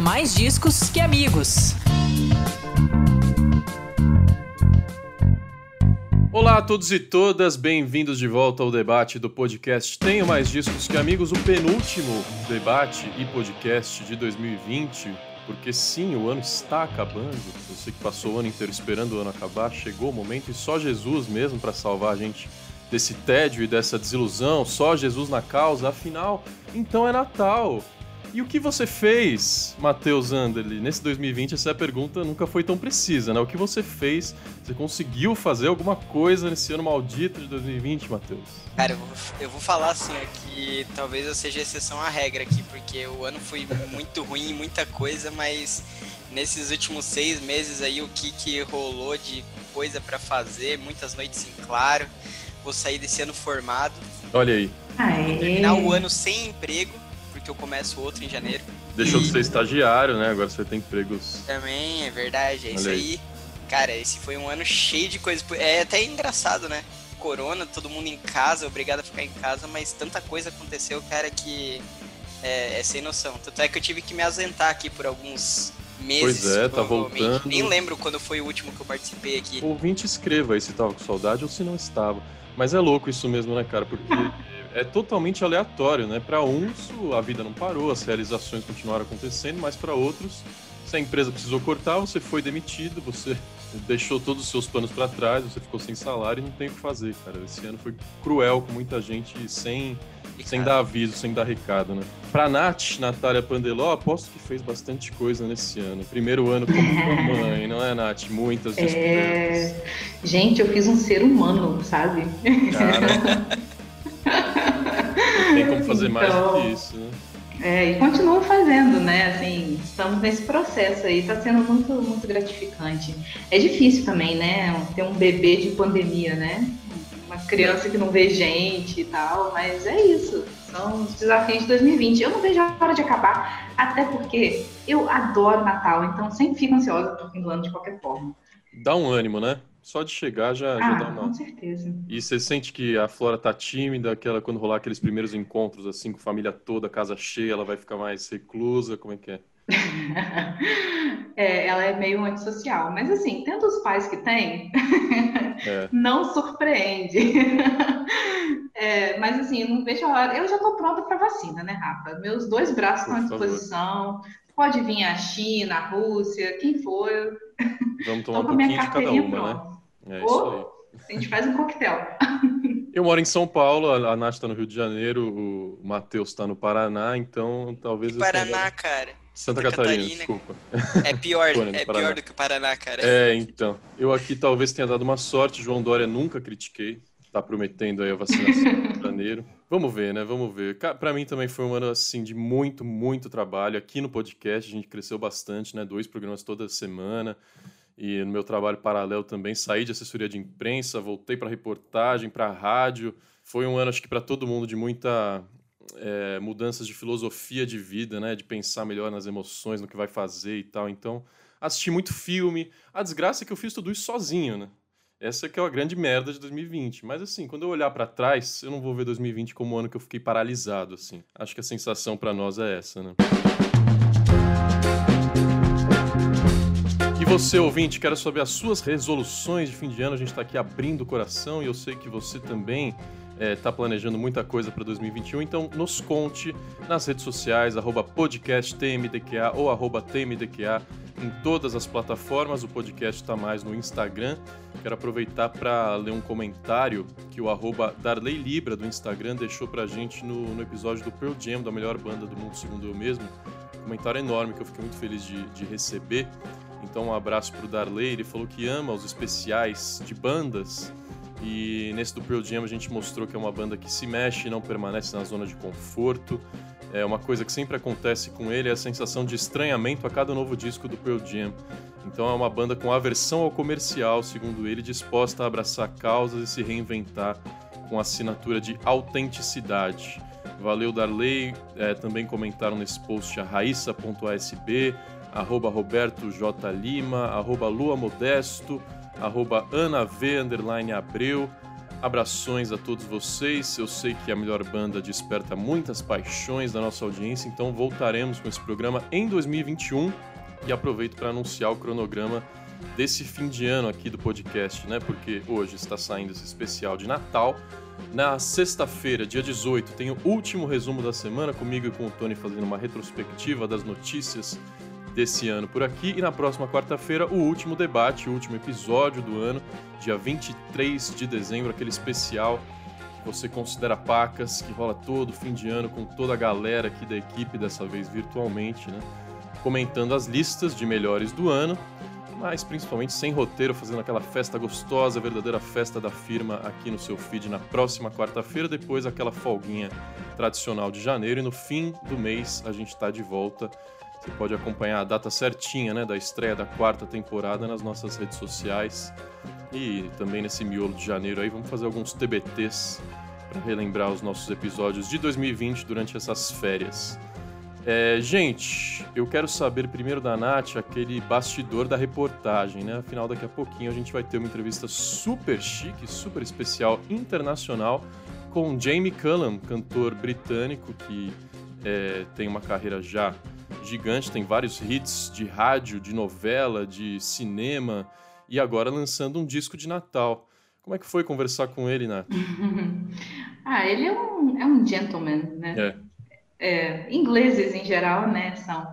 mais discos que amigos. Olá a todos e todas, bem-vindos de volta ao debate do podcast Tenho Mais Discos que Amigos, o penúltimo debate e podcast de 2020, porque sim, o ano está acabando. Você que passou o ano inteiro esperando o ano acabar, chegou o momento e só Jesus mesmo para salvar a gente desse tédio e dessa desilusão, só Jesus na causa, afinal, então é Natal. E o que você fez, Matheus Anderli, nesse 2020? Essa pergunta nunca foi tão precisa, né? O que você fez? Você conseguiu fazer alguma coisa nesse ano maldito de 2020, Matheus? Cara, eu vou, eu vou falar assim aqui, talvez eu seja exceção à regra aqui, porque o ano foi muito ruim, muita coisa, mas nesses últimos seis meses aí, o que, que rolou de coisa para fazer, muitas noites em claro. Vou sair desse ano formado. Olha aí. Vou terminar o ano sem emprego porque eu começo outro em janeiro. Deixou de ser estagiário, né? Agora você tem empregos. Também, é verdade, é Olha isso aí. aí. Cara, esse foi um ano cheio de coisas. É até engraçado, né? Corona, todo mundo em casa, obrigado a ficar em casa, mas tanta coisa aconteceu, cara, que é, é sem noção. Tanto é que eu tive que me ausentar aqui por alguns meses. Pois é, tá voltando. Nem lembro quando foi o último que eu participei aqui. O ouvinte escreva aí se tava com saudade ou se não estava. Mas é louco isso mesmo, né, cara? Porque é totalmente aleatório, né? Para uns, a vida não parou, as realizações continuaram acontecendo, mas para outros, se a empresa precisou cortar, você foi demitido, você deixou todos os seus planos para trás, você ficou sem salário e não tem o que fazer, cara. Esse ano foi cruel com muita gente sem, sem dar aviso, sem dar recado, né? Pra Nath, Natália Pandeló, aposto que fez bastante coisa nesse ano. Primeiro ano como mãe, não é, Nath? Muitas é, descobertas. É... Gente, eu fiz um ser humano, sabe? Cara... Fazer então, mais do que então, isso, né? É, e continuo fazendo, né? Assim, estamos nesse processo aí, está sendo muito, muito gratificante. É difícil também, né? Ter um bebê de pandemia, né? Uma criança que não vê gente e tal, mas é isso. São os desafios de 2020. Eu não vejo a hora de acabar, até porque eu adoro Natal, então sempre fico ansiosa pro fim do ano de qualquer forma. Dá um ânimo, né? Só de chegar já, ah, já dá uma. Com certeza. E você sente que a Flora tá tímida, aquela quando rolar aqueles primeiros encontros, assim, com a família toda, casa cheia, ela vai ficar mais reclusa? Como é que é? é ela é meio antissocial. Mas assim, tendo os pais que tem, é. não surpreende. é, mas assim, não vejo a hora. Eu já tô pronta para vacina, né, Rafa? Meus dois braços Por estão à disposição. Favor. Pode vir a China, a Rússia, quem for. Vamos tomar um pouquinho de cada uma, né? É aí. A gente faz um coquetel. Eu moro em São Paulo, a Nath está no Rio de Janeiro, o Matheus está no Paraná, então talvez... Paraná, cara. Santa, Santa Catarina, Catarina, desculpa. É pior, é pior do que o Paraná, cara. É, então. Eu aqui talvez tenha dado uma sorte, João Dória nunca critiquei, tá prometendo aí a vacinação em janeiro. Vamos ver, né? Vamos ver. Para mim também foi um ano assim de muito, muito trabalho. Aqui no podcast a gente cresceu bastante, né? Dois programas toda semana. E no meu trabalho paralelo também saí de assessoria de imprensa, voltei para reportagem, para rádio. Foi um ano acho que para todo mundo de muita é, mudanças de filosofia de vida, né? De pensar melhor nas emoções, no que vai fazer e tal. Então, assisti muito filme. A desgraça é que eu fiz tudo isso sozinho, né? Essa que é a grande merda de 2020. Mas assim, quando eu olhar para trás, eu não vou ver 2020 como um ano que eu fiquei paralisado, assim. Acho que a sensação para nós é essa, né? Você, ouvinte, quero saber as suas resoluções de fim de ano. A gente está aqui abrindo o coração e eu sei que você também está é, planejando muita coisa para 2021, então nos conte nas redes sociais, arroba podcasttmdqa ou arroba tmdqa em todas as plataformas. O podcast está mais no Instagram. Quero aproveitar para ler um comentário que o arroba Darley Libra do Instagram deixou para a gente no, no, episódio do Pearl Jam, da melhor banda do mundo, segundo eu mesmo. Comentário enorme que eu fiquei muito feliz de, de receber. Então, um abraço para o Darley. Ele falou que ama os especiais de bandas e nesse do Pearl Jam a gente mostrou que é uma banda que se mexe e não permanece na zona de conforto. É uma coisa que sempre acontece com ele é a sensação de estranhamento a cada novo disco do Pearl Jam. Então é uma banda com aversão ao comercial, segundo ele, disposta a abraçar causas e se reinventar com assinatura de autenticidade. Valeu, Darley. É, também comentaram nesse post a raíssa.asb, arroba Roberto J. Lima, arroba Lua Modesto, arroba Ana V, underline Abreu, Abrações a todos vocês. Eu sei que a melhor banda desperta muitas paixões da nossa audiência, então voltaremos com esse programa em 2021 e aproveito para anunciar o cronograma desse fim de ano aqui do podcast, né? Porque hoje está saindo esse especial de Natal. Na sexta-feira, dia 18, tem o último resumo da semana comigo e com o Tony fazendo uma retrospectiva das notícias desse ano por aqui. E na próxima quarta-feira, o último debate, o último episódio do ano, dia 23 de dezembro, aquele especial que você considera pacas, que rola todo fim de ano com toda a galera aqui da equipe, dessa vez virtualmente, né? Comentando as listas de melhores do ano, mas principalmente sem roteiro, fazendo aquela festa gostosa, verdadeira festa da firma aqui no seu feed na próxima quarta-feira, depois aquela folguinha tradicional de janeiro e no fim do mês a gente está de volta você pode acompanhar a data certinha né, da estreia da quarta temporada nas nossas redes sociais. E também nesse miolo de janeiro aí, vamos fazer alguns TBTs para relembrar os nossos episódios de 2020 durante essas férias. É, gente, eu quero saber primeiro da Nath aquele bastidor da reportagem, né? Afinal, daqui a pouquinho a gente vai ter uma entrevista super chique, super especial, internacional, com Jamie Cullum, cantor britânico que é, tem uma carreira já gigante, tem vários hits de rádio, de novela, de cinema e agora lançando um disco de Natal. Como é que foi conversar com ele, Nath? ah, ele é um, é um gentleman, né? É. É, ingleses em geral, né, são.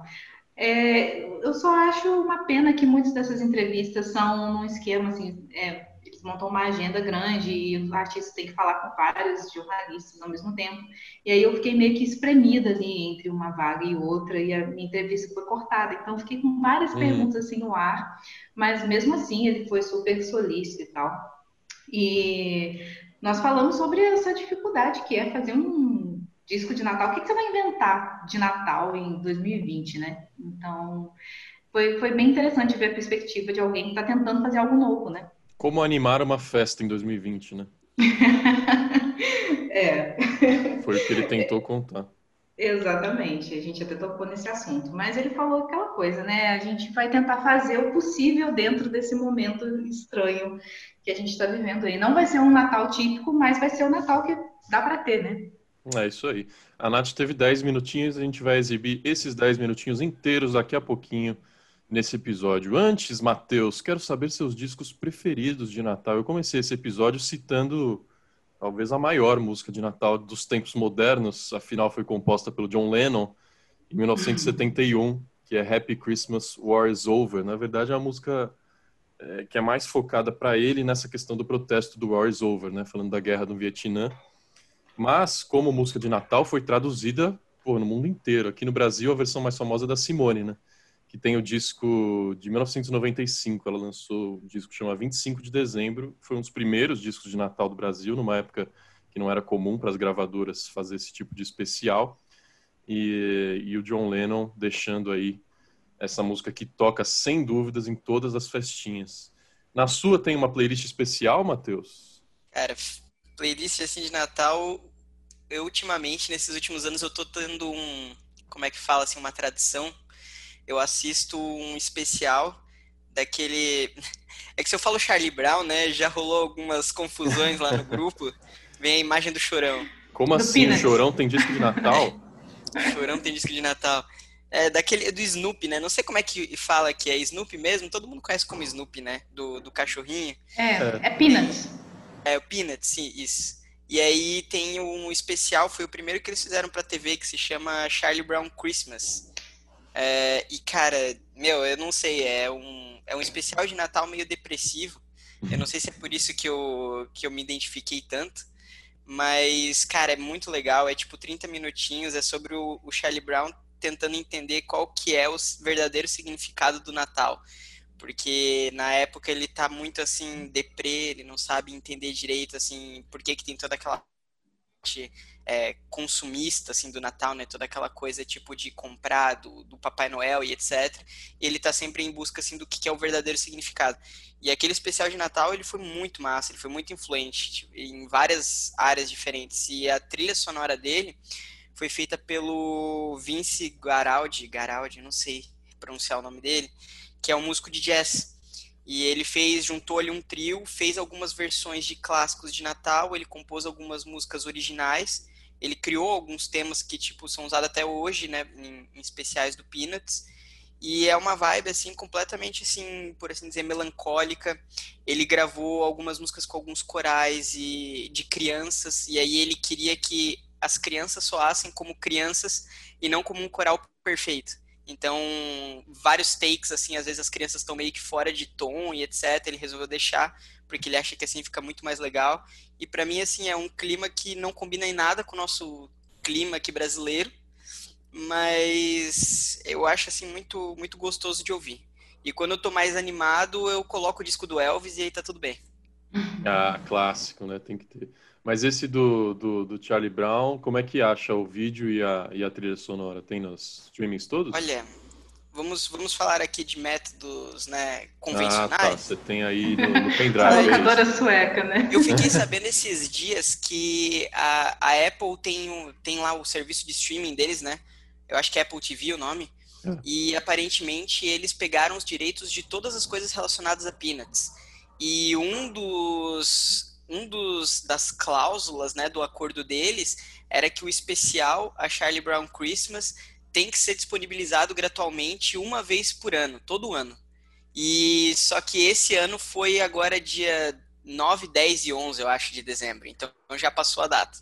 É, eu só acho uma pena que muitas dessas entrevistas são num esquema assim, é, montam uma agenda grande e o artista tem que falar com vários jornalistas ao mesmo tempo. E aí eu fiquei meio que espremida ali entre uma vaga e outra, e a minha entrevista foi cortada. Então fiquei com várias uhum. perguntas assim no ar, mas mesmo assim ele foi super solícito e tal. E nós falamos sobre essa dificuldade que é fazer um disco de Natal. O que, que você vai inventar de Natal em 2020, né? Então foi, foi bem interessante ver a perspectiva de alguém que está tentando fazer algo novo, né? Como animar uma festa em 2020, né? é. Foi o que ele tentou contar. Exatamente, a gente até tocou nesse assunto, mas ele falou aquela coisa, né? A gente vai tentar fazer o possível dentro desse momento estranho que a gente está vivendo aí. Não vai ser um Natal típico, mas vai ser o Natal que dá para ter, né? É isso aí. A Nath teve 10 minutinhos, a gente vai exibir esses 10 minutinhos inteiros daqui a pouquinho nesse episódio. Antes, Matheus, quero saber seus discos preferidos de Natal. Eu comecei esse episódio citando talvez a maior música de Natal dos tempos modernos, afinal foi composta pelo John Lennon em 1971, que é Happy Christmas, War is Over. Na verdade, é uma música é, que é mais focada para ele nessa questão do protesto do War is Over, né, falando da guerra do Vietnã. Mas, como música de Natal, foi traduzida pô, no mundo inteiro. Aqui no Brasil, a versão mais famosa é da Simone, né? Que tem o disco de 1995. Ela lançou um disco que chama 25 de Dezembro. Foi um dos primeiros discos de Natal do Brasil, numa época que não era comum para as gravadoras fazer esse tipo de especial. E, e o John Lennon deixando aí essa música que toca sem dúvidas em todas as festinhas. Na sua tem uma playlist especial, Matheus? Cara, playlist assim de Natal, eu ultimamente, nesses últimos anos, eu tô tendo um, como é que fala assim, uma tradição eu assisto um especial daquele. É que se eu falo Charlie Brown, né? Já rolou algumas confusões lá no grupo. Vem a imagem do chorão. Como do assim? O chorão tem disco de Natal? o chorão tem disco de Natal. É daquele do Snoopy, né? Não sei como é que fala que é Snoopy mesmo. Todo mundo conhece como Snoopy, né? Do, do cachorrinho. É, é, é Peanuts. É, o Peanuts, sim, isso. E aí tem um especial, foi o primeiro que eles fizeram pra TV, que se chama Charlie Brown Christmas. É, e, cara, meu, eu não sei, é um, é um especial de Natal meio depressivo. Eu não sei se é por isso que eu, que eu me identifiquei tanto. Mas, cara, é muito legal. É tipo 30 minutinhos. É sobre o, o Charlie Brown tentando entender qual que é o verdadeiro significado do Natal. Porque na época ele tá muito assim, deprê, ele não sabe entender direito, assim, por que que tem toda aquela é, consumista assim do Natal, né? Toda aquela coisa tipo de comprar do, do Papai Noel e etc. E ele tá sempre em busca assim do que, que é o verdadeiro significado. E aquele especial de Natal ele foi muito massa, ele foi muito influente tipo, em várias áreas diferentes. E a trilha sonora dele foi feita pelo Vince Garaldi, Garaldi, não sei pronunciar o nome dele, que é um músico de jazz. E ele fez, juntou ali um trio, fez algumas versões de clássicos de Natal, ele compôs algumas músicas originais, ele criou alguns temas que, tipo, são usados até hoje, né, em, em especiais do Peanuts. E é uma vibe, assim, completamente, assim, por assim dizer, melancólica. Ele gravou algumas músicas com alguns corais e de crianças, e aí ele queria que as crianças soassem como crianças e não como um coral perfeito. Então, vários takes, assim, às vezes as crianças estão meio que fora de tom e etc. Ele resolveu deixar, porque ele acha que assim fica muito mais legal. E para mim, assim, é um clima que não combina em nada com o nosso clima aqui brasileiro, mas eu acho, assim, muito, muito gostoso de ouvir. E quando eu tô mais animado, eu coloco o disco do Elvis e aí tá tudo bem. Ah, clássico, né? Tem que ter. Mas esse do, do, do, Charlie Brown, como é que acha o vídeo e a, e a trilha sonora? Tem nos streamings todos? Olha, vamos, vamos falar aqui de métodos né, convencionais. Ah, tá. Você tem aí no, no pendrive. Locadora sueca, né? Eu fiquei sabendo esses dias que a, a Apple tem, tem lá o serviço de streaming deles, né? Eu acho que é Apple TV o nome. É. E aparentemente eles pegaram os direitos de todas as coisas relacionadas a Peanuts. E um dos um dos das cláusulas, né, do acordo deles era que o especial a Charlie Brown Christmas tem que ser disponibilizado gratuitamente uma vez por ano, todo ano. E só que esse ano foi agora dia 9, 10 e 11, eu acho, de dezembro. Então já passou a data.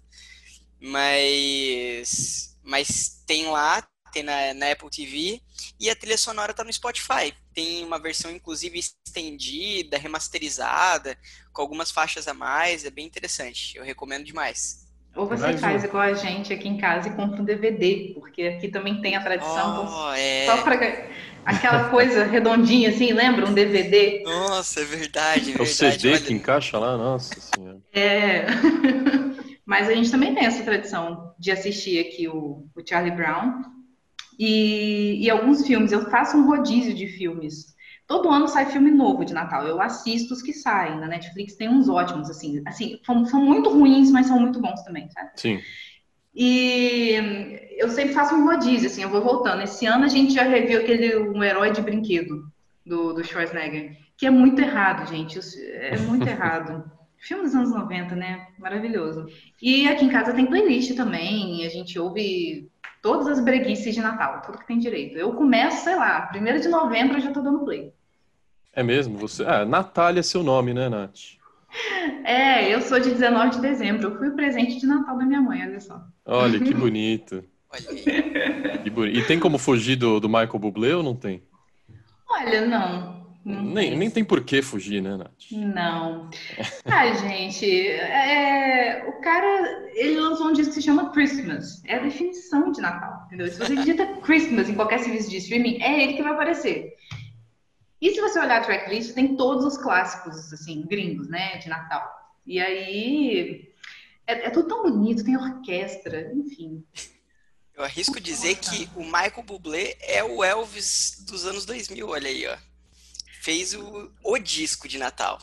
Mas mas tem lá, tem na, na Apple TV e a trilha sonora tá no Spotify. Tem uma versão inclusive estendida, remasterizada, com algumas faixas a mais, é bem interessante. Eu recomendo demais. Ou você Mais faz igual a gente aqui em casa e compra um DVD, porque aqui também tem a tradição. Oh, é... Só para aquela coisa redondinha assim, lembra? Um DVD. Nossa, é verdade, é verdade. É o CD olha... que encaixa lá, nossa senhora. É. Mas a gente também tem essa tradição de assistir aqui o, o Charlie Brown e, e alguns filmes. Eu faço um rodízio de filmes. Todo ano sai filme novo de Natal. Eu assisto os que saem. Na Netflix tem uns ótimos, assim. Assim, são, são muito ruins, mas são muito bons também, sabe? Sim. E eu sempre faço um rodízio, assim, eu vou voltando. Esse ano a gente já reviu aquele Um Herói de Brinquedo, do, do Schwarzenegger, que é muito errado, gente. É muito errado. Filme dos anos 90, né? Maravilhoso. E aqui em casa tem playlist também, a gente ouve todas as breguices de Natal, tudo que tem direito. Eu começo, sei lá, primeiro de novembro eu já tô dando play. É mesmo? Você... Ah, Natália é seu nome, né, Nath? É, eu sou de 19 de dezembro. Eu fui o presente de Natal da minha mãe, olha só. Olha, que bonito. que bonito. E tem como fugir do, do Michael Bublé ou não tem? Olha, não nem, nem tem por que fugir, né, Nath? Não. Ah, gente, é, o cara, ele lançou um disco que se chama Christmas. É a definição de Natal, entendeu? Se você digita Christmas em qualquer serviço de streaming, é ele que vai aparecer. E se você olhar a tracklist, tem todos os clássicos, assim, gringos, né, de Natal. E aí, é, é tudo tão bonito, tem orquestra, enfim. Eu arrisco dizer que o Michael Bublé é o Elvis dos anos 2000, olha aí, ó fez o, o disco de Natal.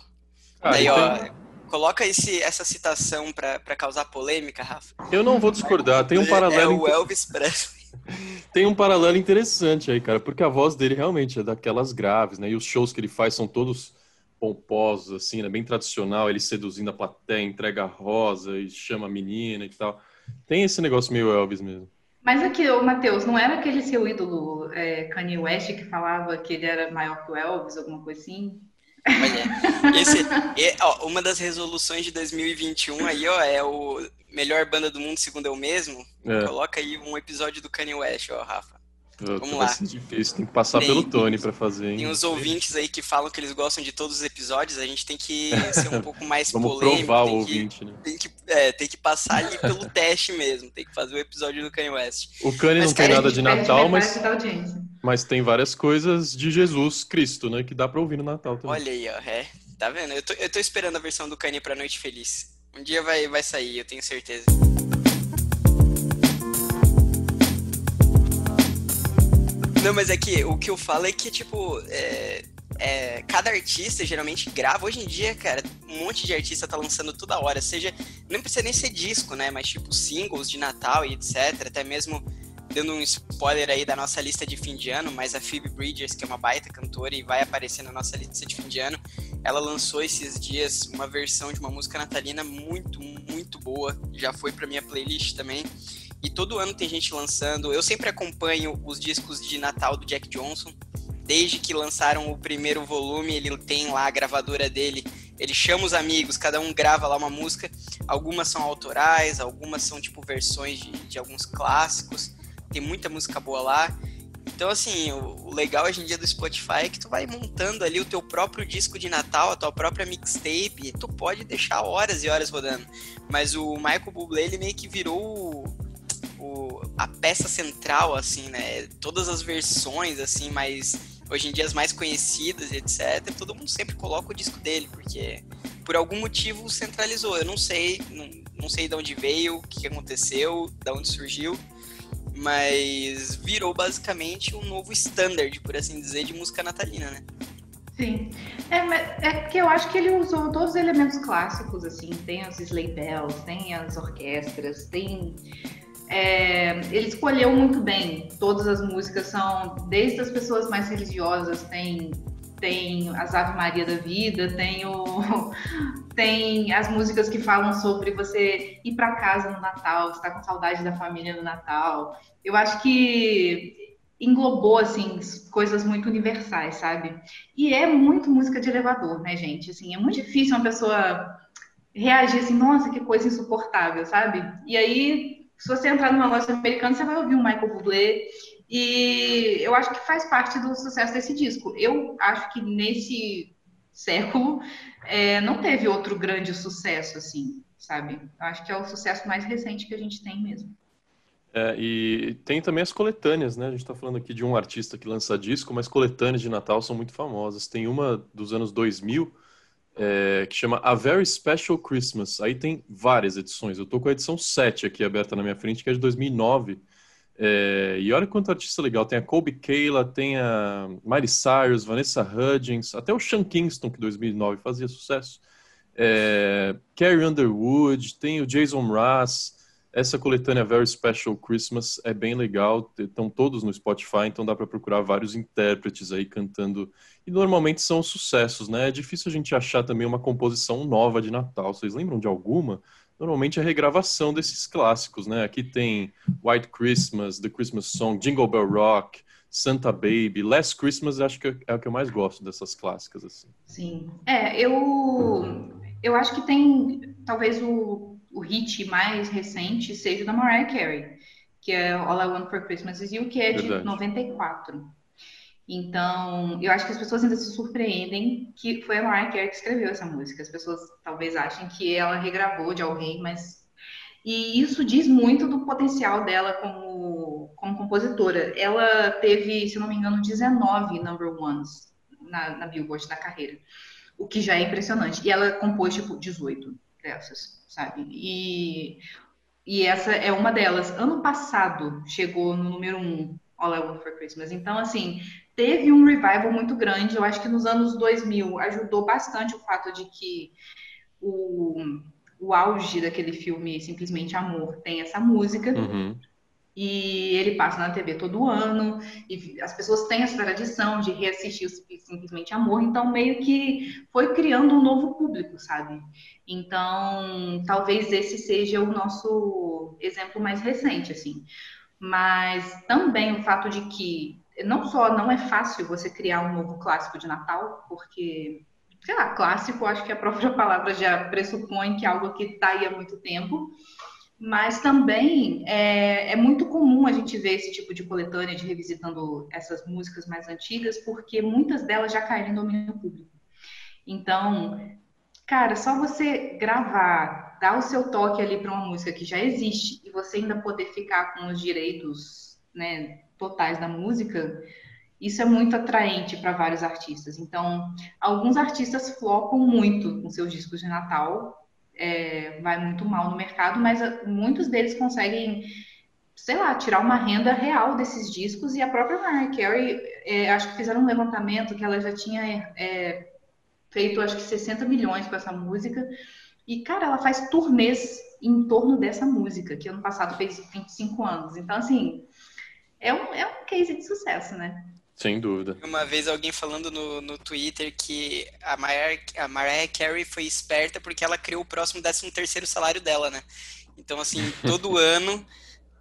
Ah, Daí, ó, então- coloca esse, essa citação para causar polêmica, Rafa. Eu não vou discordar, tem um paralelo. É o Elvis Presley. Tem um paralelo interessante aí, cara, porque a voz dele realmente é daquelas graves, né? E os shows que ele faz são todos pomposos, assim, né? Bem tradicional, ele seduzindo a plateia, entrega a rosa e chama a menina e tal. Tem esse negócio meio Elvis mesmo. Mas aqui, o Matheus, não era aquele seu ídolo é, Kanye West que falava que ele era maior que o Elvis, alguma coisa assim? Olha, esse, é, ó, uma das resoluções de 2021 aí, ó, é o melhor banda do mundo segundo eu mesmo. É. Coloca aí um episódio do Kanye West, ó, Rafa. Vamos lá. Difícil, tem que passar tem, pelo Tony para fazer. Hein? Tem uns ouvintes aí que falam que eles gostam de todos os episódios, a gente tem que ser um pouco mais Vamos polêmico. provar o ouvinte, né? Tem que, é, tem que passar ali pelo teste mesmo, tem que fazer o episódio do Kanye West. O Kanye não tem nada de Natal, mas, mas tem várias coisas de Jesus Cristo, né, que dá para ouvir no Natal também. Olha aí, ó, é, tá vendo? Eu tô, eu tô esperando a versão do Kanye pra Noite Feliz. Um dia vai, vai sair, eu tenho certeza. Não, mas é que o que eu falo é que, tipo, é, é, cada artista geralmente grava. Hoje em dia, cara, um monte de artista tá lançando toda hora. Seja, não precisa nem ser disco, né? Mas, tipo, singles de Natal e etc. Até mesmo dando um spoiler aí da nossa lista de fim de ano, mas a Phoebe Bridgers, que é uma baita cantora e vai aparecer na nossa lista de fim de ano, ela lançou esses dias uma versão de uma música natalina muito, muito boa. Já foi pra minha playlist também. E todo ano tem gente lançando. Eu sempre acompanho os discos de Natal do Jack Johnson. Desde que lançaram o primeiro volume, ele tem lá a gravadora dele. Ele chama os amigos, cada um grava lá uma música. Algumas são autorais, algumas são tipo versões de, de alguns clássicos. Tem muita música boa lá. Então, assim, o, legal hoje em dia do Spotify é que tu vai montando ali o teu próprio disco de Natal, a tua própria mixtape, e tu pode deixar horas e horas rodando. Mas o Michael Bublé, ele meio que virou o, a peça central, assim, né? Todas as versões, assim, mais hoje em dia as mais conhecidas, etc. Todo mundo sempre coloca o disco dele, porque por algum motivo centralizou. Eu não sei, não, não sei de onde veio, o que aconteceu, de onde surgiu, mas virou basicamente um novo standard, por assim dizer, de música natalina, né? Sim. É, é porque eu acho que ele usou todos os elementos clássicos, assim, tem os sleigh bells, tem as orquestras, tem é, ele escolheu muito bem. Todas as músicas são, desde as pessoas mais religiosas, tem, tem as Ave Maria da Vida, tem, o, tem as músicas que falam sobre você ir para casa no Natal, estar com saudade da família no Natal. Eu acho que englobou assim coisas muito universais, sabe? E é muito música de elevador, né, gente? Assim, é muito difícil uma pessoa reagir assim, nossa, que coisa insuportável, sabe? E aí se você entrar numa loja americana, você vai ouvir um Michael Bublé. E eu acho que faz parte do sucesso desse disco. Eu acho que nesse século é, não teve outro grande sucesso, assim, sabe? Eu acho que é o sucesso mais recente que a gente tem mesmo. É, e tem também as coletâneas, né? A gente está falando aqui de um artista que lança disco, mas coletâneas de Natal são muito famosas. Tem uma dos anos 2000 é, que chama A Very Special Christmas. Aí tem várias edições. Eu tô com a edição 7 aqui aberta na minha frente, que é de 2009. É, e olha quanto artista legal. Tem a Colby Kayla, tem a Miley Cyrus, Vanessa Hudgens, até o Sean Kingston, que em 2009 fazia sucesso. É, Carrie Underwood, tem o Jason Mraz. Essa coletânea Very Special Christmas é bem legal, estão todos no Spotify, então dá para procurar vários intérpretes aí cantando. E normalmente são sucessos, né? É difícil a gente achar também uma composição nova de Natal. Vocês lembram de alguma? Normalmente é regravação desses clássicos, né? Aqui tem White Christmas, The Christmas Song, Jingle Bell Rock, Santa Baby, Last Christmas, acho que é o que eu mais gosto dessas clássicas assim. Sim. É, eu eu acho que tem talvez o o hit mais recente seja da Mariah Carey, que é All I Want for Christmas Is You, que é de Verdade. 94. Então, eu acho que as pessoas ainda se surpreendem que foi a Mariah Carey que escreveu essa música. As pessoas talvez achem que ela regravou de alguém, mas e isso diz muito do potencial dela como, como compositora. Ela teve, se não me engano, 19 number ones na, na Billboard na carreira, o que já é impressionante. E ela compôs tipo 18 dessas sabe? E, e essa é uma delas. Ano passado chegou no número um, All I Want for Christmas. Então, assim, teve um revival muito grande. Eu acho que nos anos 2000 ajudou bastante o fato de que o, o auge daquele filme, Simplesmente Amor, tem essa música. Uhum. E ele passa na TV todo ano, e as pessoas têm essa tradição de reassistir Simplesmente Amor, então meio que foi criando um novo público, sabe? Então, talvez esse seja o nosso exemplo mais recente, assim. Mas também o fato de que não só não é fácil você criar um novo clássico de Natal, porque, sei lá, clássico, acho que a própria palavra já pressupõe que é algo que está aí há muito tempo mas também é, é, muito comum a gente ver esse tipo de coletânea de revisitando essas músicas mais antigas, porque muitas delas já caíram em domínio público. Então, cara, só você gravar, dar o seu toque ali para uma música que já existe e você ainda poder ficar com os direitos né, totais da música, isso é muito atraente para vários artistas. Então, alguns artistas flopam muito com seus discos de Natal, é, vai muito mal no mercado, mas ah, muitos deles conseguem, sei lá, tirar uma renda real desses discos. E a própria Mariah Carey, é, acho que fizeram um levantamento que ela já tinha é, feito, acho que 60 milhões com essa música. E, cara, ela faz turnês em torno dessa música, que ano passado fez 25 anos. Então, assim, é um, é um case de sucesso, né? Sem dúvida. Uma vez alguém falando no, no Twitter que a Mariah, a Mariah Carey foi esperta porque ela criou o próximo 13 terceiro salário dela, né? Então, assim, todo ano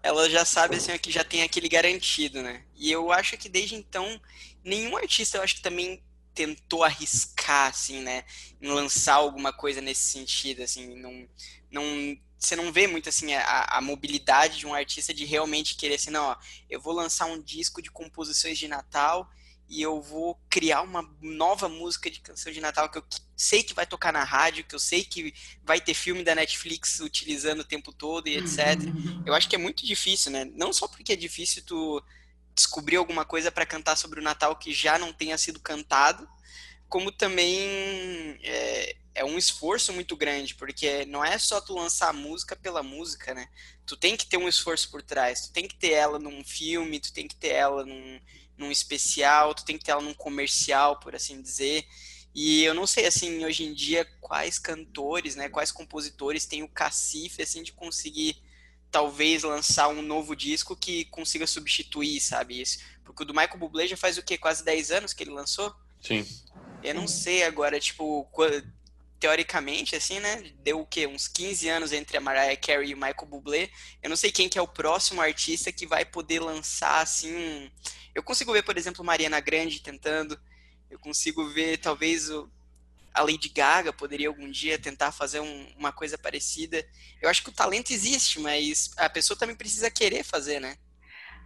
ela já sabe, assim, que já tem aquele garantido, né? E eu acho que desde então, nenhum artista, eu acho que também tentou arriscar, assim, né? Em lançar alguma coisa nesse sentido, assim, não... não você não vê muito assim a, a, mobilidade de um artista de realmente querer assim, não, ó, eu vou lançar um disco de composições de Natal e eu vou criar uma nova música de canção de Natal que eu sei que vai tocar na rádio, que eu sei que vai ter filme da Netflix utilizando o tempo todo e etc. Uhum. Eu acho que é muito difícil, né? Não só porque é difícil tu descobrir alguma coisa para cantar sobre o Natal que já não tenha sido cantado, como também é, é, um esforço muito grande, porque não é só tu lançar a música pela música, né? Tu tem que ter um esforço por trás, tu tem que ter ela num filme, tu tem que ter ela num, num especial, tu tem que ter ela num comercial, por assim dizer. E eu não sei, assim, hoje em dia, quais cantores, né, quais compositores têm o cacife, assim, de conseguir talvez lançar um novo disco que consiga substituir, sabe, isso. Porque o do Michael Bublé já faz o quê? Quase 10 anos que ele lançou? Sim. Eu não sei agora, tipo, teoricamente, assim, né? Deu o quê? Uns 15 anos entre a Mariah Carey e o Michael Bublé. Eu não sei quem que é o próximo artista que vai poder lançar, assim... Eu consigo ver, por exemplo, Mariana Grande tentando. Eu consigo ver, talvez, o... a Lady Gaga poderia algum dia tentar fazer um, uma coisa parecida. Eu acho que o talento existe, mas a pessoa também precisa querer fazer, né?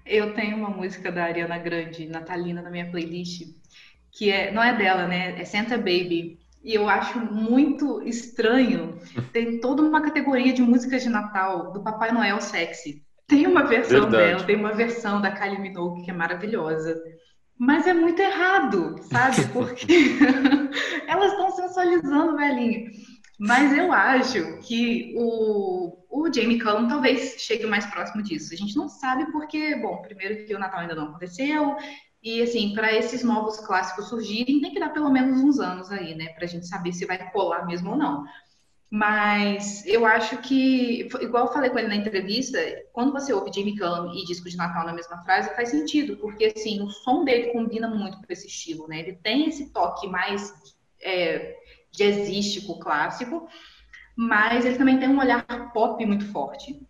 Eu tenho uma música da Ariana Grande, natalina, na minha playlist, que é, não é dela, né? É Santa Baby. E eu acho muito estranho. Tem toda uma categoria de músicas de Natal do Papai Noel sexy. Tem uma versão Verdade. dela, tem uma versão da Kylie Minogue que é maravilhosa. Mas é muito errado, sabe? Porque elas estão sensualizando, velhinho. Mas eu acho que o, o Jamie Cullum talvez chegue mais próximo disso. A gente não sabe porque, bom, primeiro que o Natal ainda não aconteceu, e, assim, para esses novos clássicos surgirem, tem que dar pelo menos uns anos aí, né? Para a gente saber se vai colar mesmo ou não. Mas eu acho que, igual eu falei com ele na entrevista, quando você ouve Jamie Cullum e disco de Natal na mesma frase, faz sentido, porque, assim, o som dele combina muito com esse estilo, né? Ele tem esse toque mais é, jazzístico, clássico, mas ele também tem um olhar pop muito forte.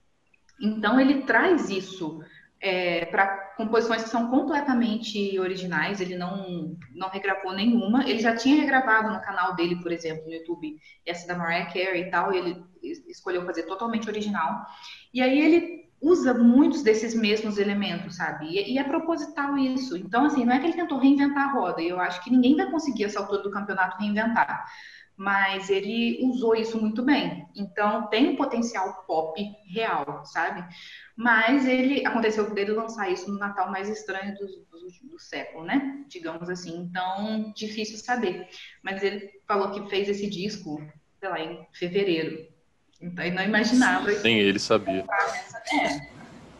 Então, ele traz isso é, para composições que são completamente originais, ele não, não regravou nenhuma. Ele já tinha regravado no canal dele, por exemplo, no YouTube, essa da Mariah Carey e tal, ele escolheu fazer totalmente original. E aí ele usa muitos desses mesmos elementos, sabe? E, e é proposital isso. Então, assim, não é que ele tentou reinventar a roda, e eu acho que ninguém vai conseguir, essa altura do campeonato, reinventar mas ele usou isso muito bem. Então tem um potencial pop real, sabe? Mas ele aconteceu dele lançar isso no Natal mais estranho do, do, do, século, né? Digamos assim. Então difícil saber. Mas ele falou que fez esse disco, sei lá, em fevereiro. Então ele não imaginava. Nem ele sabia. É.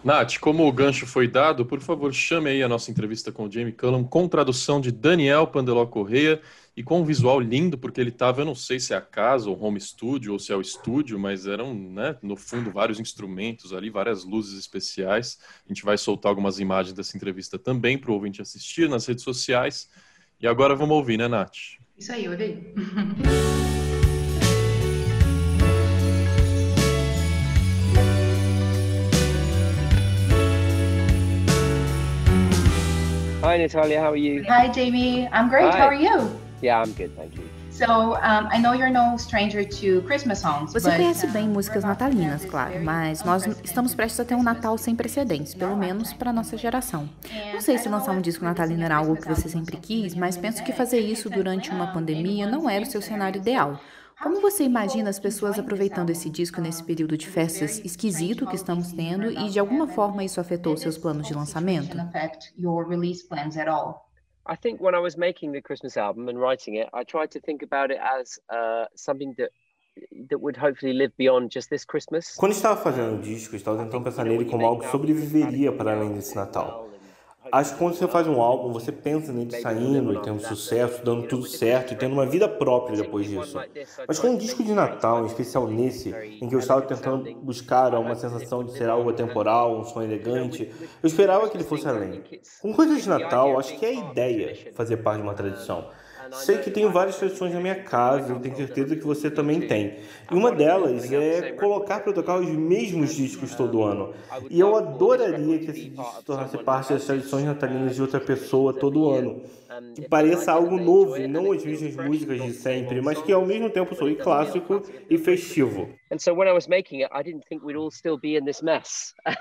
Nath, como o gancho foi dado, por favor, chame aí a nossa entrevista com o Jamie Cullum, com tradução de Daniel Pandeló Correia e com um visual lindo, porque ele estava, eu não sei se é a casa ou home studio ou se é o estúdio, mas eram, né, no fundo, vários instrumentos ali, várias luzes especiais. A gente vai soltar algumas imagens dessa entrevista também para o ouvinte assistir nas redes sociais. E agora vamos ouvir, né, Nath? Isso aí, olha aí. Hi, Natalia. How are you? Hi, Jamie. I'm great. Hi. How are you? Yeah, I'm good, thank you. So, um, I know you're no stranger to Christmas songs, Você conhece bem músicas natalinas, claro, mas nós estamos prestes a ter um Natal sem precedentes, pelo menos para nossa geração. Não sei se lançar um disco natalino era algo que você sempre quis, mas penso que fazer isso durante uma pandemia não era o seu cenário ideal. Como você imagina as pessoas aproveitando esse disco nesse período de festas esquisito que estamos tendo e de alguma forma isso afetou seus planos de lançamento? I think when I was making the Christmas album and writing it, I tried to think about it as uh, something that that would hopefully live beyond just this Christmas. Quando estava fazendo o disco, estava tentando pensar nele como algo que sobreviveria para além desse Natal. Acho que quando você faz um álbum, você pensa nele saindo e tendo sucesso, dando tudo certo e tendo uma vida própria depois disso. Mas com um disco de Natal, em especial nesse, em que eu estava tentando buscar uma sensação de ser algo atemporal, um som elegante, eu esperava que ele fosse além. Com coisas de Natal, acho que é a ideia fazer parte de uma tradição. Sei que tenho várias tradições na minha casa e tenho certeza que você também tem. E uma delas é colocar para tocar os mesmos discos todo ano. E eu adoraria que esse disco se tornasse parte das tradições natalinas de outra pessoa todo ano. Que pareça algo novo não as mesmas músicas de sempre, mas que ao mesmo tempo soe clássico e festivo. And so when I was making it, I didn't think we'd all still be in this mess.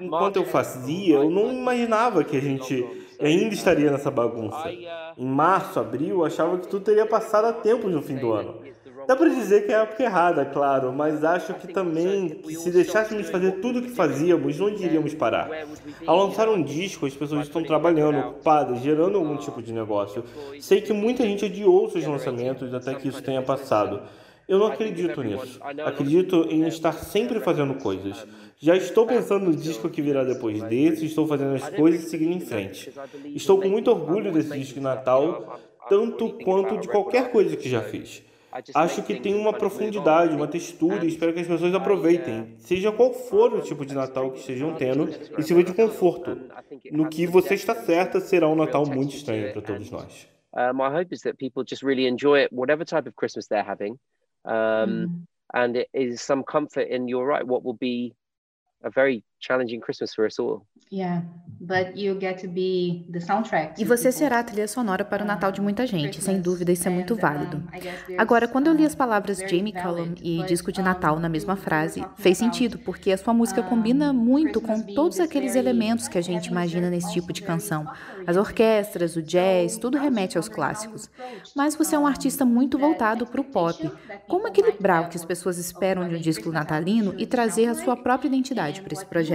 Enquanto eu fazia, eu não imaginava que a gente ainda estaria nessa bagunça. Em março, abril, eu achava que tudo teria passado a tempo no fim do ano. Dá para dizer que é a época errada, claro, mas acho que também que se deixássemos fazer tudo o que fazíamos, onde iríamos parar? Ao lançar um disco, as pessoas estão trabalhando, ocupadas, gerando algum tipo de negócio. Sei que muita gente adiou seus lançamentos até que isso tenha passado. Eu não acredito nisso. Acredito em estar sempre fazendo coisas. Já estou pensando no disco que virá depois desse, estou fazendo as coisas e seguindo em frente. Estou com muito orgulho desse disco de Natal, tanto quanto de qualquer coisa que já fiz. Acho que tem uma profundidade, uma textura e espero que as pessoas aproveitem, seja qual for o tipo de Natal que estejam tendo e sirva de conforto. No que você está certa, será um Natal muito estranho para todos nós. Uh, my hope is that people just really enjoy it, whatever type of Christmas they're having. Um, mm. And it is some comfort in, you're right, what will be a very challenging Christmas for us all. Yeah, but you get to be the soundtrack. E você será a trilha sonora para o Natal de muita gente, sem dúvida isso é muito válido. Agora, quando eu li as palavras Jamie Cullum e disco de Natal na mesma frase, fez sentido, porque a sua música combina muito com todos aqueles elementos que a gente imagina nesse tipo de canção. As orquestras, o jazz, tudo remete aos clássicos. Mas você é um artista muito voltado para o pop. Como equilibrar o que as pessoas esperam de um disco natalino e trazer a sua própria identidade para esse projeto?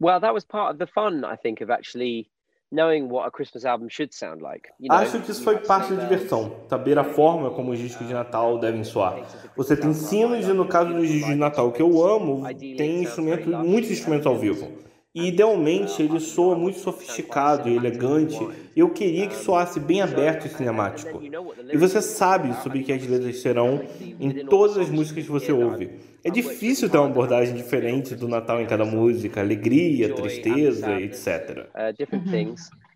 Well, that was part of the fun, I think, of actually knowing what a Christmas album should sound like. You know, Acho que isso foi parte da diversão, saber a forma como os discos de Natal devem soar. Você tem sinos e no caso dos discos de Natal que eu amo, tem instrumentos, muitos instrumentos ao vivo. E idealmente ele soa muito sofisticado e elegante, e eu queria que soasse bem aberto e cinemático. E você sabe sobre que as letras serão em todas as músicas que você ouve. É difícil ter uma abordagem diferente do Natal em cada música, alegria, tristeza, etc.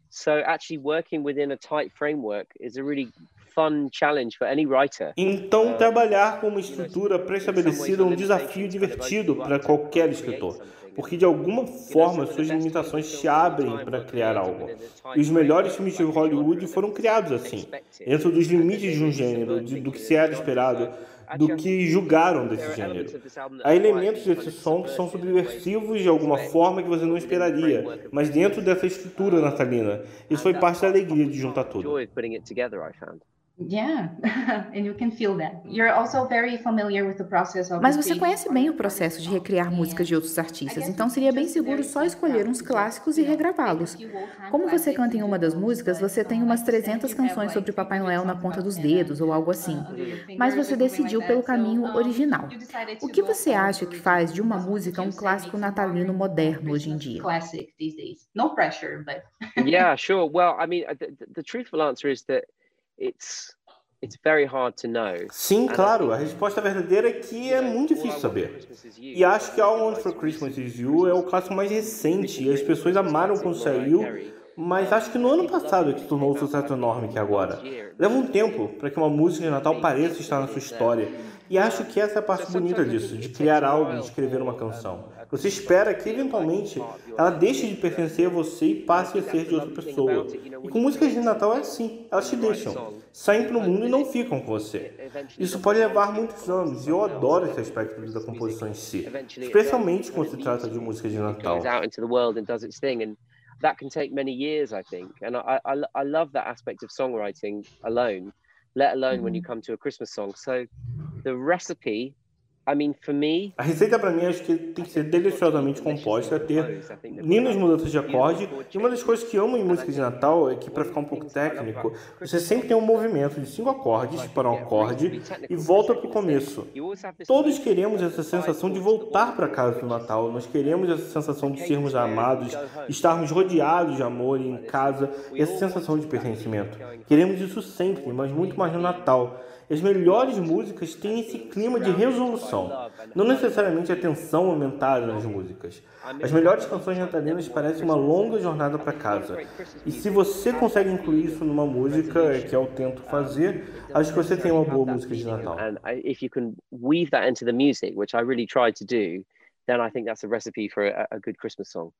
So actually working within a tight framework is a really fun challenge for any writer. Então uh, trabalhar com uma estrutura pré-estabelecida é um desafio divertido para qualquer escritor porque de alguma forma suas limitações se abrem para criar algo. E os melhores filmes de Hollywood foram criados assim, dentro dos limites de um gênero, de, do que se era esperado, do que julgaram desse gênero. Há elementos desse som que são subversivos de alguma forma que você não esperaria, mas dentro dessa estrutura natalina. Isso foi parte da alegria de juntar tudo. Mas você conhece bem o processo de recriar músicas de outros artistas, então seria bem seguro só escolher uns clássicos e regravá-los. Como você canta em uma das músicas, você tem umas 300 canções sobre Papai Noel na ponta dos dedos ou algo assim. Mas você decidiu pelo caminho original. O que você acha que faz de uma música um clássico natalino moderno hoje em dia? No pressure, but Yeah, sure. Well, I mean, the, the truthful answer is that it's it's very hard to know. Sim, claro. A resposta verdadeira é que é muito difícil saber. E acho que All I Want for Christmas Is You é o clássico mais recente e as pessoas amaram quando saiu, mas acho que no ano passado é que tornou o sucesso enorme que agora. Leva um tempo para que uma música de Natal pareça estar na sua história. E acho que essa é a parte bonita disso, de criar algo, de escrever uma canção. Você espera que eventualmente ela deixe de pertencer a você e passe a ser de outra pessoa. E com músicas de Natal é assim, elas te deixam, saem para o mundo e não ficam com você. Isso pode levar muitos anos e eu adoro esse aspecto da composição em si, especialmente quando se trata de música de Natal. That can take many years, I think, and I, I, I love that aspect of songwriting alone, let alone when you come to a Christmas song. So, the recipe A receita para mim acho que tem que ser deliciosamente composta, ter lindas mudanças de acorde. E uma das coisas que amo em música de Natal é que, para ficar um pouco técnico, você sempre tem um movimento de cinco acordes para um acorde e volta para o começo. Todos queremos essa sensação de voltar para casa no Natal. Nós queremos essa sensação de sermos amados, estarmos rodeados de amor em casa essa sensação de pertencimento. Queremos isso sempre, mas muito mais no Natal. As melhores músicas têm esse clima de resolução, não necessariamente a tensão aumentada nas músicas. As melhores canções natalinas parecem uma longa jornada para casa. E se você consegue incluir isso numa música, que eu tento fazer, acho que você tem uma boa música de Natal. And if you can weave that into the music, which I really try to do, then I think that's a recipe for a good Christmas song.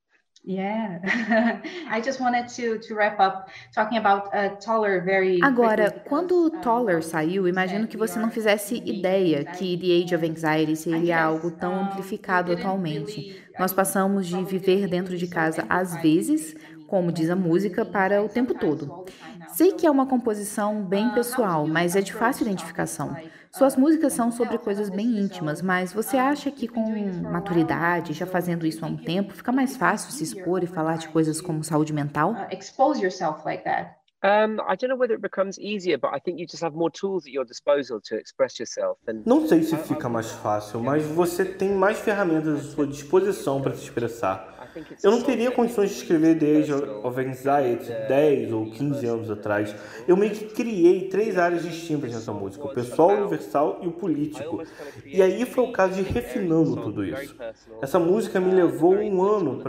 Yeah. I just wanted to, to wrap up talking about uh, Toller very Agora, quando Toller saiu, imagino que você não fizesse ideia que The Age of Anxiety seria algo tão amplificado atualmente. Nós passamos de viver dentro de casa às vezes, como diz a música, para o tempo todo. Sei que é uma composição bem pessoal, mas é de fácil identificação. Suas músicas são sobre coisas bem íntimas, mas você acha que com maturidade, já fazendo isso há um tempo, fica mais fácil se expor e falar de coisas como saúde mental? Uh, expose yourself like that. I don't know whether it becomes easier, but I think you just have more tools at your disposal to express yourself. And... Não sei se fica mais fácil, mas você tem mais ferramentas à sua disposição para se expressar. Eu não teria condições de escrever The Age of Anxiety 10 ou 15 anos atrás. Eu meio que criei três áreas distintas nessa música: o pessoal, o universal e o político. E aí foi o caso de refinando tudo isso. Essa música me levou um ano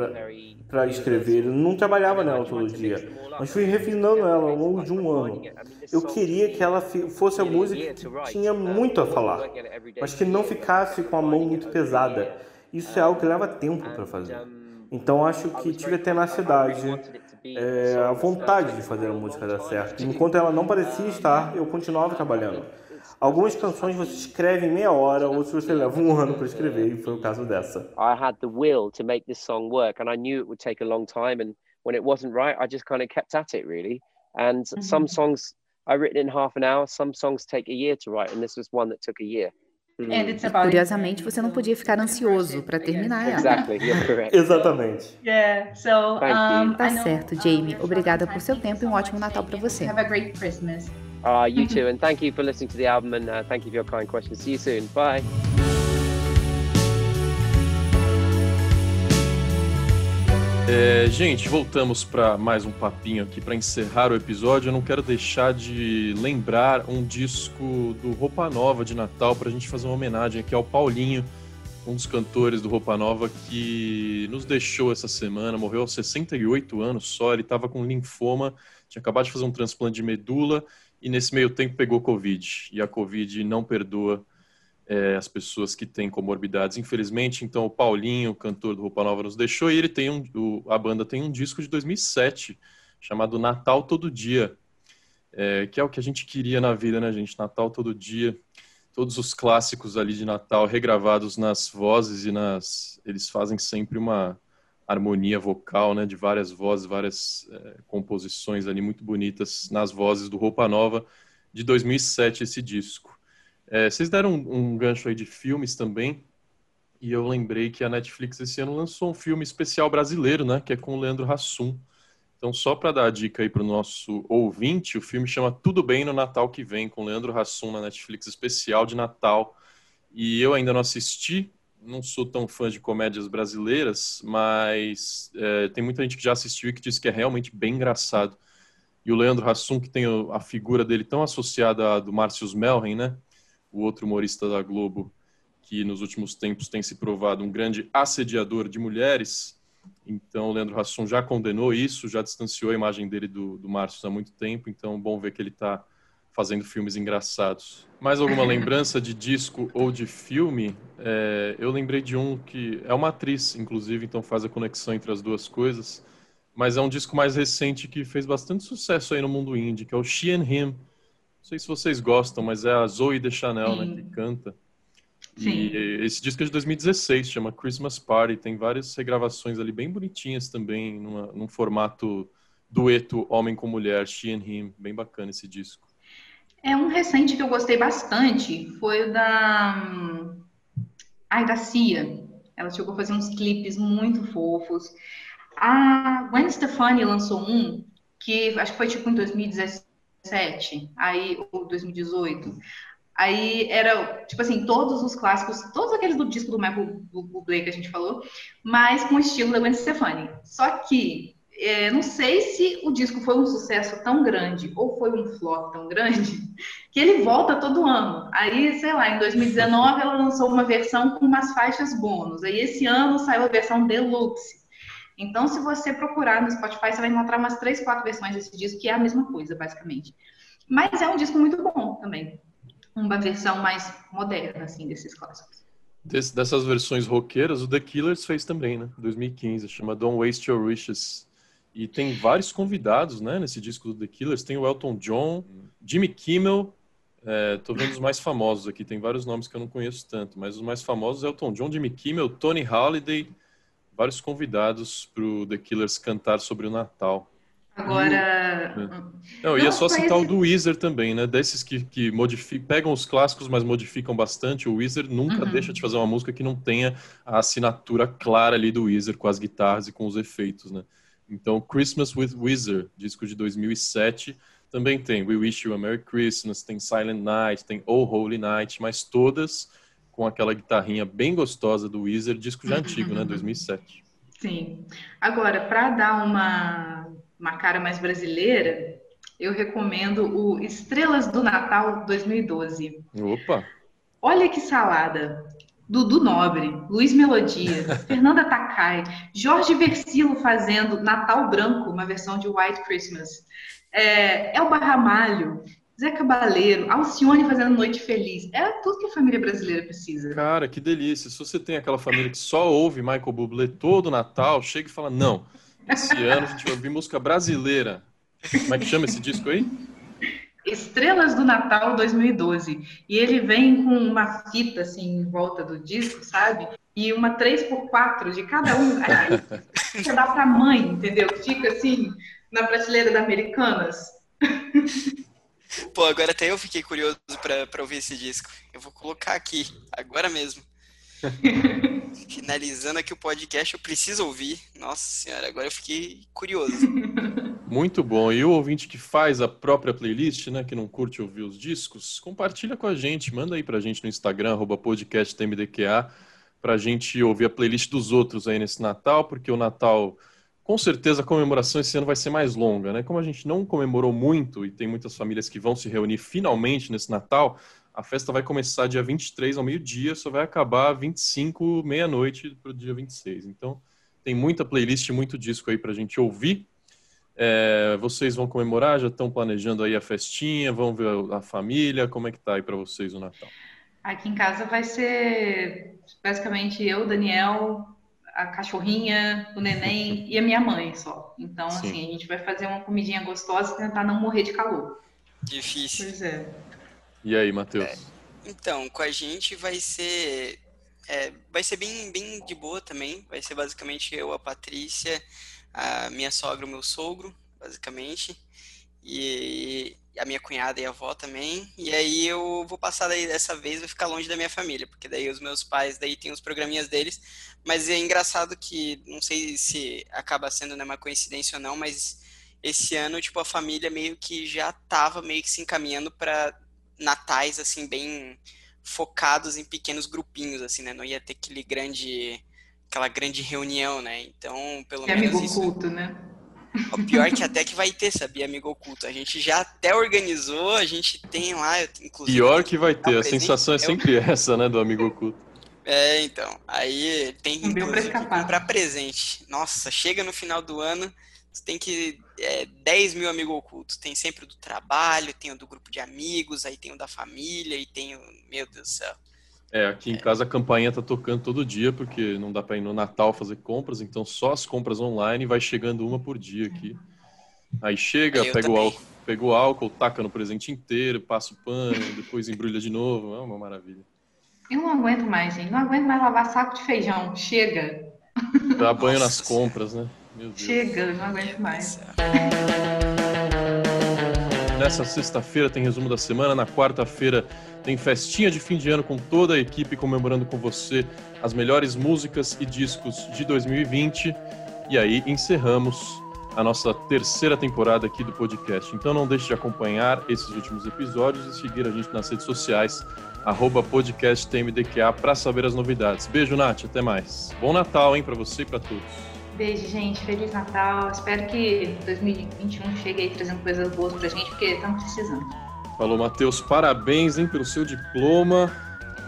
para escrever. Eu não trabalhava nela todo dia, mas fui refinando ela ao longo de um ano. Eu queria que ela fosse a música que tinha muito a falar, mas que não ficasse com a mão muito pesada. Isso é algo que leva tempo para fazer. Então acho que tive a tenacidade, é, a vontade de fazer a música dar certo. Enquanto ela não parecia estar, eu continuava trabalhando. Algumas canções você escreve em meia hora, outras você leva um ano para escrever, e foi o caso dessa. I had the will to make this song work, and I knew it would take a long time. And when it wasn't right, I just kind of kept at it, really. And some songs I written in half an hour, some songs take a year to write, and this was one that took a year. E, curiosamente, você não podia ficar ansioso para terminar ela. Exatamente. Yeah. So, um, tá certo, Jamie. Obrigada por seu tempo e um ótimo Natal para você. Have a great Christmas. Uh, you too, and thank you for listening to the album, and uh, thank you for your kind questions. See you soon. Bye. É, gente, voltamos para mais um papinho aqui para encerrar o episódio. Eu não quero deixar de lembrar um disco do Roupa Nova de Natal para a gente fazer uma homenagem aqui ao Paulinho, um dos cantores do Roupa Nova que nos deixou essa semana, morreu aos 68 anos só. Ele estava com linfoma, tinha acabado de fazer um transplante de medula e nesse meio tempo pegou Covid. E a Covid não perdoa é, as pessoas que têm comorbidades. Infelizmente, então, o Paulinho, cantor do Roupa Nova, nos deixou e ele tem um, o, a banda tem um disco de 2007 chamado Natal Todo Dia, é, que é o que a gente queria na vida, né, gente? Natal Todo Dia. Todos os clássicos ali de Natal regravados nas vozes e nas. Eles fazem sempre uma harmonia vocal, né? De várias vozes, várias é, composições ali muito bonitas nas vozes do Roupa Nova de 2007, esse disco. É, vocês deram um, um, gancho aí de filmes também, e eu lembrei que a Netflix esse ano lançou um filme especial brasileiro, né, que é com o Leandro Hassum. Então, só para dar a dica aí para o nosso ouvinte, o filme chama Tudo Bem no Natal que Vem, com Leandro Hassum na Netflix, especial de Natal. E eu ainda não assisti, não sou tão fã de comédias brasileiras, mas é, tem muita gente que já assistiu e que disse que é realmente bem engraçado. E o Leandro Hassum, que tem a figura dele tão associada à do Márcio Melren, né? O outro humorista da Globo, que nos últimos tempos tem se provado um grande assediador de mulheres. Então, o Leandro Hassum já condenou isso, já distanciou a imagem dele do, do Márcio há muito tempo. Então, bom ver que ele está fazendo filmes engraçados. Mais alguma lembrança de disco ou de filme? É, eu lembrei de um que é uma atriz, inclusive, então faz a conexão entre as duas coisas. Mas é um disco mais recente que fez bastante sucesso aí no mundo indie, que é o She and Him, sei se vocês gostam, mas é a Zoe de Chanel, né, que canta. Sim. E esse disco é de 2016, chama Christmas Party, tem várias regravações ali bem bonitinhas também, numa, num formato dueto homem com mulher, She and Him, bem bacana esse disco. É um recente que eu gostei bastante, foi o da Ai, da Cia. Ela chegou a fazer uns clipes muito fofos. A Gwen Stefani lançou um que acho que foi tipo em 2017, aí ou 2018. Aí era, tipo assim, todos os clássicos, todos aqueles do disco do Michael Bublé que a gente falou, mas com o estilo da Gwen Stefani. Só que é, não sei se o disco foi um sucesso tão grande ou foi um flop tão grande que ele volta todo ano. Aí, sei lá, em 2019 ela lançou uma versão com umas faixas bônus. Aí esse ano saiu a versão deluxe. Então, se você procurar no Spotify, você vai encontrar umas três, quatro versões desse disco, que é a mesma coisa, basicamente. Mas é um disco muito bom também. Uma versão mais moderna, assim, desses clássicos. Des, dessas versões roqueiras, o The Killers fez também, né? 2015, chama Don't Waste Your Wishes. E tem vários convidados, né, nesse disco do The Killers. Tem o Elton John, Jimmy Kimmel. É, tô vendo os mais famosos aqui. Tem vários nomes que eu não conheço tanto, mas os mais famosos é Elton John, Jimmy Kimmel, Tony Holiday. Vários convidados para o The Killers cantar sobre o Natal. Agora. Não, é. eu ia só citar o do Weezer também, né? Desses que, que modificam, pegam os clássicos, mas modificam bastante. O Weezer nunca uhum. deixa de fazer uma música que não tenha a assinatura clara ali do Weezer com as guitarras e com os efeitos, né? Então, Christmas with Wizard, disco de 2007, também tem We Wish You a Merry Christmas, tem Silent Night, tem Oh Holy Night, mas todas com aquela guitarrinha bem gostosa do Wizard, disco já antigo, né, 2007. Sim. Agora, para dar uma, uma cara mais brasileira, eu recomendo o Estrelas do Natal 2012. Opa! Olha que salada! Dudu Nobre, Luiz Melodia, Fernanda Takai, Jorge Versilo fazendo Natal Branco, uma versão de White Christmas, é, Elba Ramalho, Zé Cabaleiro, Alcione fazendo Noite Feliz. É tudo que a família brasileira precisa. Cara, que delícia. Se você tem aquela família que só ouve Michael Bublé todo Natal, chega e fala, não, esse ano a gente vai ouvir música brasileira. Como é que chama esse disco aí? Estrelas do Natal 2012. E ele vem com uma fita assim em volta do disco, sabe? E uma 3x4 de cada um. Aí você dá pra mãe, entendeu? Fica assim na prateleira da Americanas. Pô, agora até eu fiquei curioso para ouvir esse disco. Eu vou colocar aqui, agora mesmo. Finalizando aqui o podcast, eu preciso ouvir. Nossa senhora, agora eu fiquei curioso. Muito bom. E o ouvinte que faz a própria playlist, né, que não curte ouvir os discos, compartilha com a gente, manda aí pra gente no Instagram, arroba podcasttmdqa, pra gente ouvir a playlist dos outros aí nesse Natal, porque o Natal, com certeza a comemoração esse ano vai ser mais longa, né? Como a gente não comemorou muito e tem muitas famílias que vão se reunir finalmente nesse Natal, a festa vai começar dia 23 ao meio-dia, só vai acabar 25, meia-noite pro dia 26. Então, tem muita playlist, muito disco aí pra gente ouvir. É, vocês vão comemorar? Já estão planejando aí a festinha? Vão ver a família? Como é que tá aí para vocês o Natal? Aqui em casa vai ser basicamente eu, Daniel, a cachorrinha, o neném e a minha mãe só. Então, Sim. assim, a gente vai fazer uma comidinha gostosa e tentar não morrer de calor. Difícil. Pois é. E aí, Matheus? É, então, com a gente vai ser. É, vai ser bem, bem de boa também. Vai ser basicamente eu, a Patrícia a minha sogra, o meu sogro, basicamente, e a minha cunhada e a avó também. E aí eu vou passar daí dessa vez, vou ficar longe da minha família, porque daí os meus pais daí têm os programinhas deles. Mas é engraçado que não sei se acaba sendo né, uma coincidência ou não, mas esse ano tipo a família meio que já tava meio que se encaminhando para natais assim bem focados em pequenos grupinhos assim, né? Não ia ter aquele grande aquela grande reunião, né? Então, pelo é menos. Amigo isso... oculto, né? O pior é que até que vai ter, sabia, amigo oculto. A gente já até organizou, a gente tem lá, inclusive. Pior que vai ter, a sensação é sempre essa, né, do amigo oculto. É, então. Aí tem que comprar presente. Nossa, chega no final do ano, você tem que. É, 10 mil amigos ocultos. Tem sempre o do trabalho, tem o do grupo de amigos, aí tem o da família, e tem o. Meu Deus do céu. É, aqui em casa a campainha tá tocando todo dia, porque não dá para ir no Natal fazer compras, então só as compras online vai chegando uma por dia aqui. Aí chega, pega o, álcool, pega o álcool, taca no presente inteiro, passa o pano, depois embrulha de novo, é uma maravilha. Eu não aguento mais, gente. Não aguento mais lavar saco de feijão. Chega. Dá banho Nossa, nas compras, né? Chega, não aguento mais. Nessa sexta-feira tem resumo da semana, na quarta-feira tem festinha de fim de ano com toda a equipe comemorando com você as melhores músicas e discos de 2020. E aí encerramos a nossa terceira temporada aqui do podcast. Então não deixe de acompanhar esses últimos episódios e seguir a gente nas redes sociais, arroba para saber as novidades. Beijo, Nath, até mais. Bom Natal, hein, para você e para todos. Beijo, gente. Feliz Natal. Espero que 2021 chegue aí trazendo coisas boas pra gente, porque estamos precisando. Falou, Matheus. Parabéns, hein, pelo seu diploma.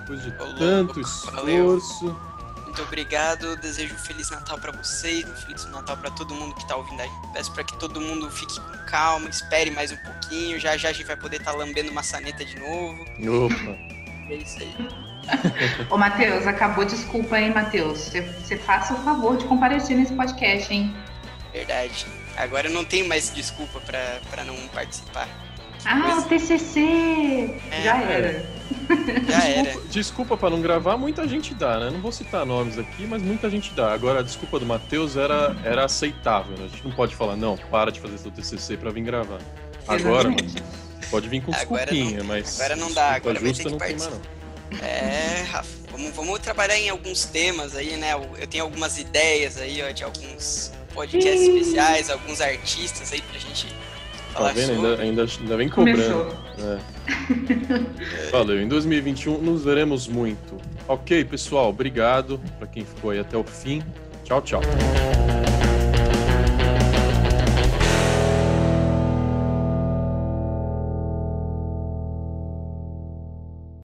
Depois de Olá, tanto esforço. Valeu. Muito obrigado. Desejo um Feliz Natal para vocês, um Feliz Natal para todo mundo que tá ouvindo aí. Peço para que todo mundo fique com calma, espere mais um pouquinho. Já já a gente vai poder estar tá lambendo maçaneta de novo. Opa. É isso aí. Ô, Matheus, acabou. Desculpa, hein, Matheus. Você, faça o favor de comparecer nesse podcast, hein? Verdade. Agora eu não tenho mais desculpa para não participar. Ah, o TCC! É, Já era. Já era. Desculpa, para não gravar, muita gente dá, né? Não vou citar nomes aqui, mas muita gente dá. Agora, a desculpa do Matheus era, era aceitável, né? A gente não pode falar, não, para de fazer seu TCC para vir gravar. Agora, pode vir com desculpinha, mas. Agora não dá, agora vai ter que não participar. Não. É, Rafa, vamos, vamos trabalhar em alguns temas aí, né? Eu tenho algumas ideias aí, ó, de alguns podcasts especiais, alguns artistas aí pra gente Tá vendo? Ainda, ainda, ainda vem cobrando. É. Valeu. Em 2021 nos veremos muito. Ok, pessoal. Obrigado para quem ficou aí até o fim. Tchau, tchau.